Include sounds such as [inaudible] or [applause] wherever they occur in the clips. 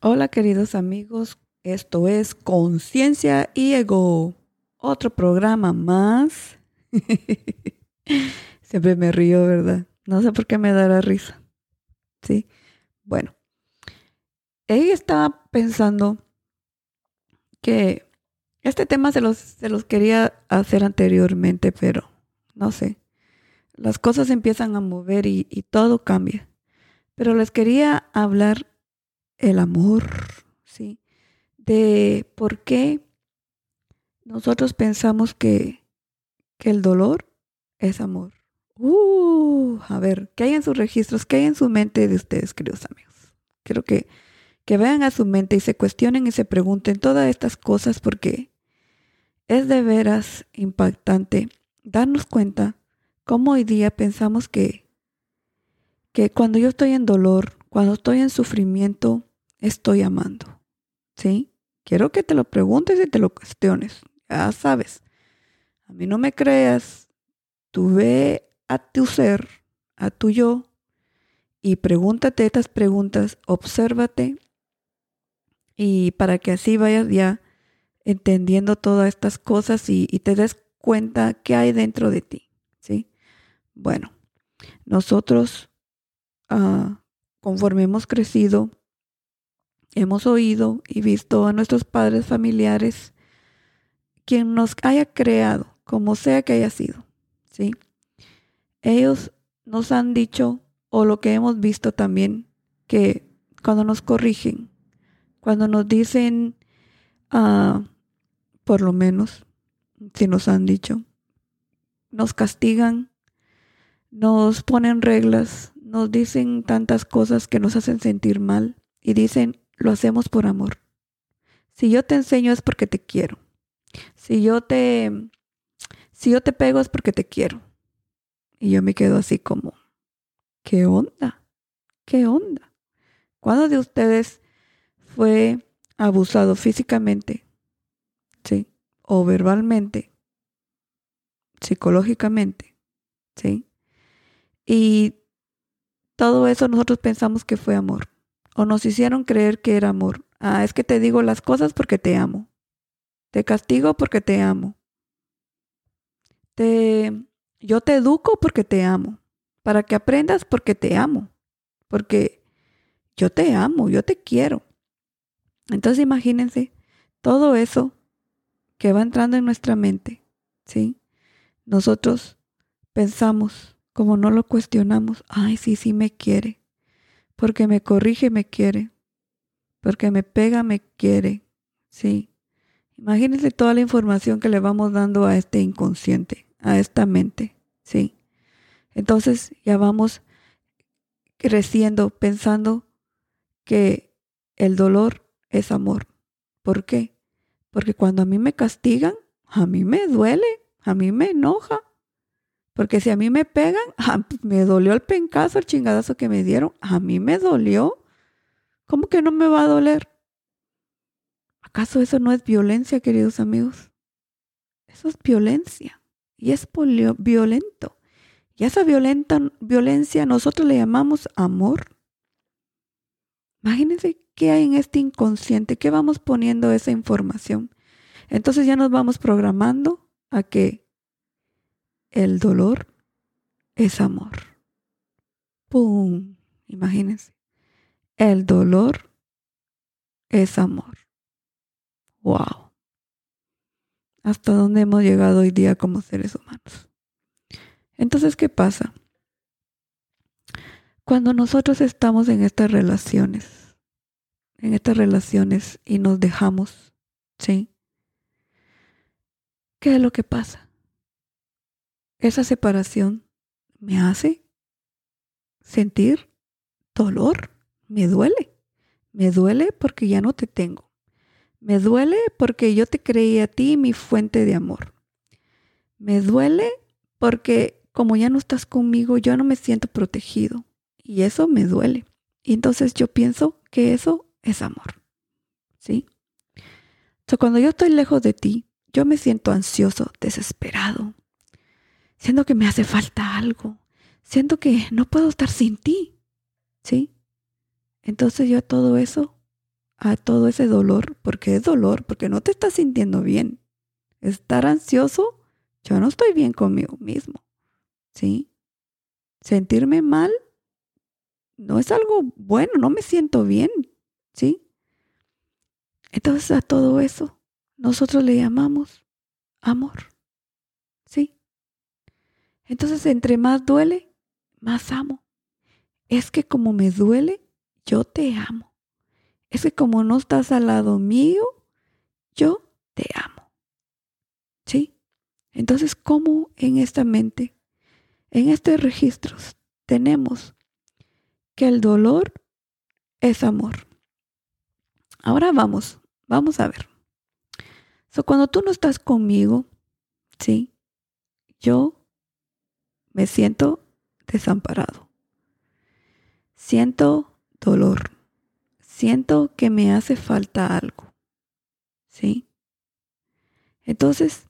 Hola queridos amigos, esto es Conciencia y Ego, otro programa más. [laughs] Siempre me río, ¿verdad? No sé por qué me dará risa. Sí, bueno. Ella estaba pensando que este tema se los, se los quería hacer anteriormente, pero no sé. Las cosas empiezan a mover y, y todo cambia. Pero les quería hablar el amor, ¿sí? De por qué nosotros pensamos que, que el dolor es amor. Uh, a ver, ¿qué hay en sus registros? ¿Qué hay en su mente de ustedes, queridos amigos? Quiero que, que vean a su mente y se cuestionen y se pregunten todas estas cosas porque es de veras impactante darnos cuenta cómo hoy día pensamos que, que cuando yo estoy en dolor, cuando estoy en sufrimiento, estoy amando? ¿Sí? Quiero que te lo preguntes y te lo cuestiones. Ya sabes. A mí no me creas. Tú ve a tu ser, a tu yo, y pregúntate estas preguntas, obsérvate, y para que así vayas ya entendiendo todas estas cosas y, te des cuenta qué hay dentro de ti. ¿sí? Bueno, nosotros, ah, conforme hemos crecido, hemos oído y visto a nuestros padres familiares, quien nos haya creado, como sea que haya sido, ¿sí? Ellos nos han dicho, o lo que hemos visto también, que cuando nos corrigen, cuando nos dicen, uh, por lo menos, si nos han dicho, nos castigan, nos ponen reglas, nos dicen tantas cosas que nos hacen sentir mal y dicen, lo hacemos por amor. Si yo te enseño es porque te quiero. Si yo te si yo te pego es porque te quiero. Y yo me quedo así como ¿qué onda? ¿Qué onda? ¿Cuándo de ustedes fue abusado físicamente? ¿Sí? O verbalmente, psicológicamente, ¿sí? Y todo eso nosotros pensamos que fue amor o nos hicieron creer que era amor. Ah, es que te digo las cosas porque te amo. Te castigo porque te amo. Te, yo te educo porque te amo. Para que aprendas porque te amo. Porque yo te amo, yo te quiero. Entonces imagínense todo eso que va entrando en nuestra mente, ¿sí? Nosotros pensamos, como no lo cuestionamos, ay, sí, sí me quiere porque me corrige, me quiere, porque me pega, me quiere, sí. Imagínense toda la información que le vamos dando a este inconsciente, a esta mente, sí. Entonces ya vamos creciendo pensando que el dolor es amor. ¿Por qué? Porque cuando a mí me castigan, a mí me duele, a mí me enoja, porque si a mí me pegan, [laughs] ah, pues, me dolió el pencazo, el chingadazo que me dieron. A mí me dolió. ¿Cómo que no me va a doler? ¿Acaso eso no es violencia, queridos amigos? Eso es violencia. Y es violento. Y a esa violenta, violencia nosotros le llamamos amor. Imagínense qué hay en este inconsciente, qué vamos poniendo esa información. Entonces ya nos vamos programando a que el dolor es amor. ¡Pum! Imagínense. El dolor es amor. ¡Wow! ¿Hasta dónde hemos llegado hoy día como seres humanos? Entonces, ¿qué pasa? Cuando nosotros estamos en estas relaciones, en estas relaciones y nos dejamos, ¿sí? ¿Qué es lo que pasa? Esa separación me hace sentir dolor, me duele. Me duele porque ya no te tengo. Me duele porque yo te creí a ti mi fuente de amor. Me duele porque como ya no estás conmigo, yo no me siento protegido. Y eso me duele. Y entonces yo pienso que eso es amor. ¿Sí? So, cuando yo estoy lejos de ti, yo me siento ansioso, desesperado, siento que me hace falta algo, siento que no puedo estar sin ti, ¿sí? Entonces yo todo eso a todo ese dolor, porque es dolor, porque no te estás sintiendo bien. Estar ansioso, yo no estoy bien conmigo mismo. ¿Sí? Sentirme mal no es algo bueno, no me siento bien. ¿Sí? Entonces a todo eso nosotros le llamamos amor. Entonces entre más duele, más amo. Es que como me duele, yo te amo. Es que como no estás al lado mío, yo te amo. ¿Sí? Entonces, ¿cómo en esta mente, en estos registros, tenemos que el dolor es amor? Ahora vamos, vamos a ver. So, cuando tú no estás conmigo, ¿sí? Yo me siento desamparado. Siento dolor. Siento que me hace falta algo. ¿Sí? Entonces,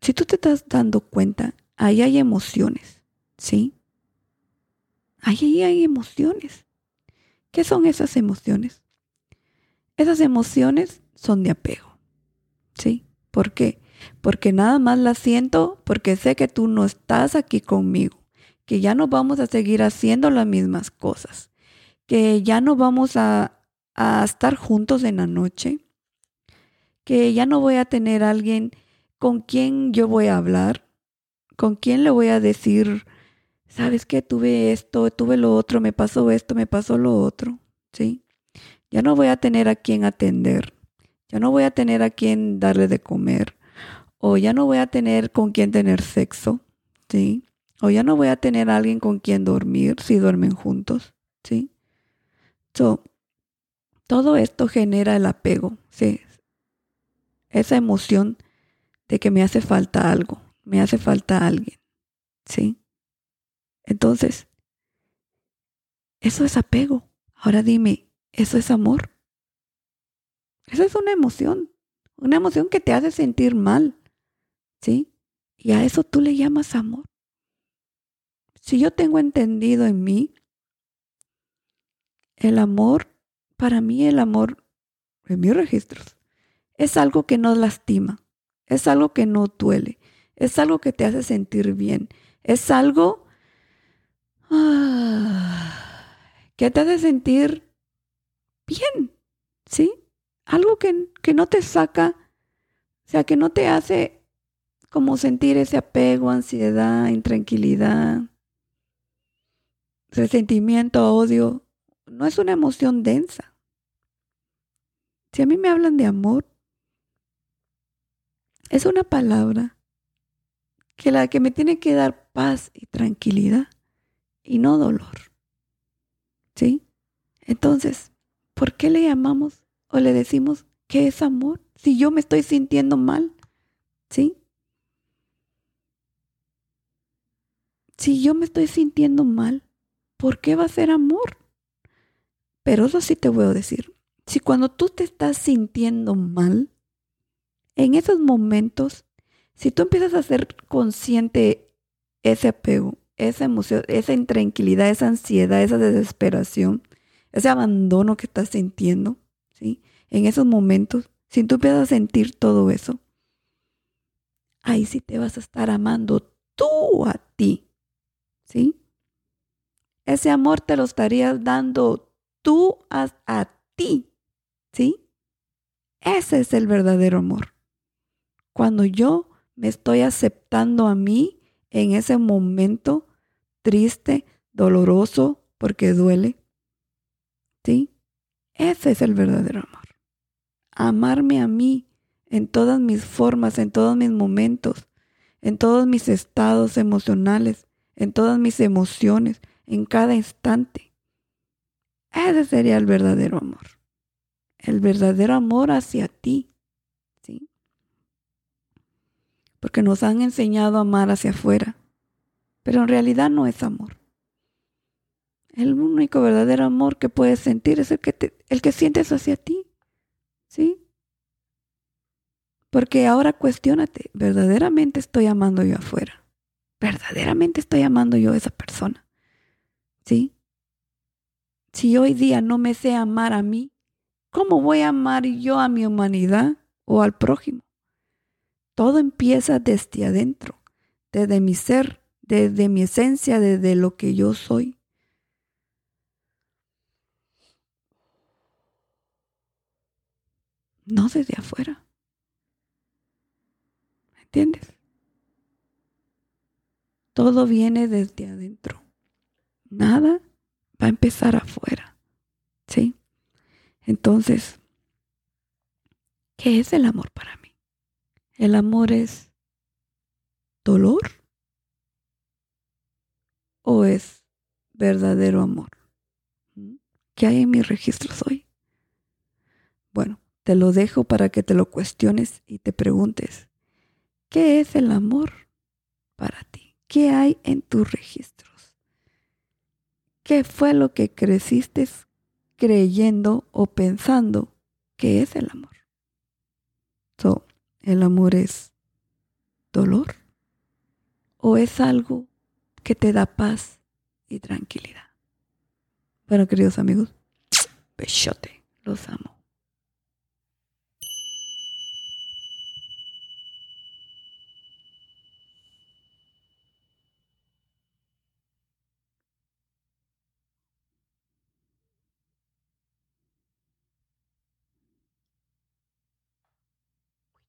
si tú te estás dando cuenta, ahí hay emociones. ¿Sí? Ahí hay emociones. ¿Qué son esas emociones? Esas emociones son de apego. ¿Sí? ¿Por qué? Porque nada más las siento porque sé que tú no estás aquí conmigo, que ya no vamos a seguir haciendo las mismas cosas, que ya no vamos a, a estar juntos en la noche, que ya no voy a tener alguien con quien yo voy a hablar, con quien le voy a decir, sabes que tuve esto, tuve lo otro, me pasó esto, me pasó lo otro, ¿sí? Ya no voy a tener a quien atender, ya no voy a tener a quien darle de comer, o ya no voy a tener con quien tener sexo, ¿sí? O ya no voy a tener a alguien con quien dormir si duermen juntos, ¿sí? So, todo esto genera el apego, ¿sí? Esa emoción de que me hace falta algo, me hace falta alguien, ¿sí? Entonces, eso es apego. Ahora dime, ¿eso es amor? Esa es una emoción, una emoción que te hace sentir mal, ¿sí? Y a eso tú le llamas amor. Si yo tengo entendido en mí, el amor, para mí el amor, en mis registros, es algo que no lastima, es algo que no duele, es algo que te hace sentir bien, es algo ah, que te hace sentir bien, ¿sí? Algo que, que no te saca, o sea, que no te hace como sentir ese apego, ansiedad, intranquilidad, resentimiento, odio. No es una emoción densa. Si a mí me hablan de amor, es una palabra que la que me tiene que dar paz y tranquilidad y no dolor. ¿Sí? Entonces, ¿por qué le llamamos o le decimos que es amor si yo me estoy sintiendo mal? ¿Sí? Si yo me estoy sintiendo mal, ¿por qué va a ser amor? Pero eso sí te voy a decir. Si cuando tú te estás sintiendo mal, en esos momentos, si tú empiezas a ser consciente ese apego, esa emoción, esa intranquilidad, esa ansiedad, esa desesperación, ese abandono que estás sintiendo, ¿sí? En esos momentos, si tú empiezas a sentir todo eso, ahí sí te vas a estar amando tú a ti. ¿Sí? Ese amor te lo estarías dando tú a, a ti, ¿sí? Ese es el verdadero amor. Cuando yo me estoy aceptando a mí en ese momento triste, doloroso, porque duele, ¿sí? Ese es el verdadero amor. Amarme a mí en todas mis formas, en todos mis momentos, en todos mis estados emocionales, en todas mis emociones, en cada instante. Ese sería el verdadero amor. El verdadero amor hacia ti. ¿sí? Porque nos han enseñado a amar hacia afuera. Pero en realidad no es amor. El único verdadero amor que puedes sentir es el que, el que sientes hacia ti. ¿Sí? Porque ahora cuestionate, ¿verdaderamente estoy amando yo afuera? Verdaderamente estoy amando yo a esa persona. ¿Sí? Si hoy día no me sé amar a mí, ¿cómo voy a amar yo a mi humanidad o al prójimo? Todo empieza desde adentro, desde mi ser, desde mi esencia, desde lo que yo soy. No desde afuera. ¿Me entiendes? Todo viene desde adentro. Nada va a empezar afuera. ¿Sí? Entonces, ¿qué es el amor para mí? El amor es dolor o es verdadero amor? ¿Qué hay en mis registros hoy? Bueno, te lo dejo para que te lo cuestiones y te preguntes, ¿qué es el amor para ti? ¿Qué hay en tus registros? ¿Qué fue lo que creciste creyendo o pensando que es el amor? So, ¿El amor es dolor? ¿O es algo que te da paz y tranquilidad? Bueno, queridos amigos, besote, los amo.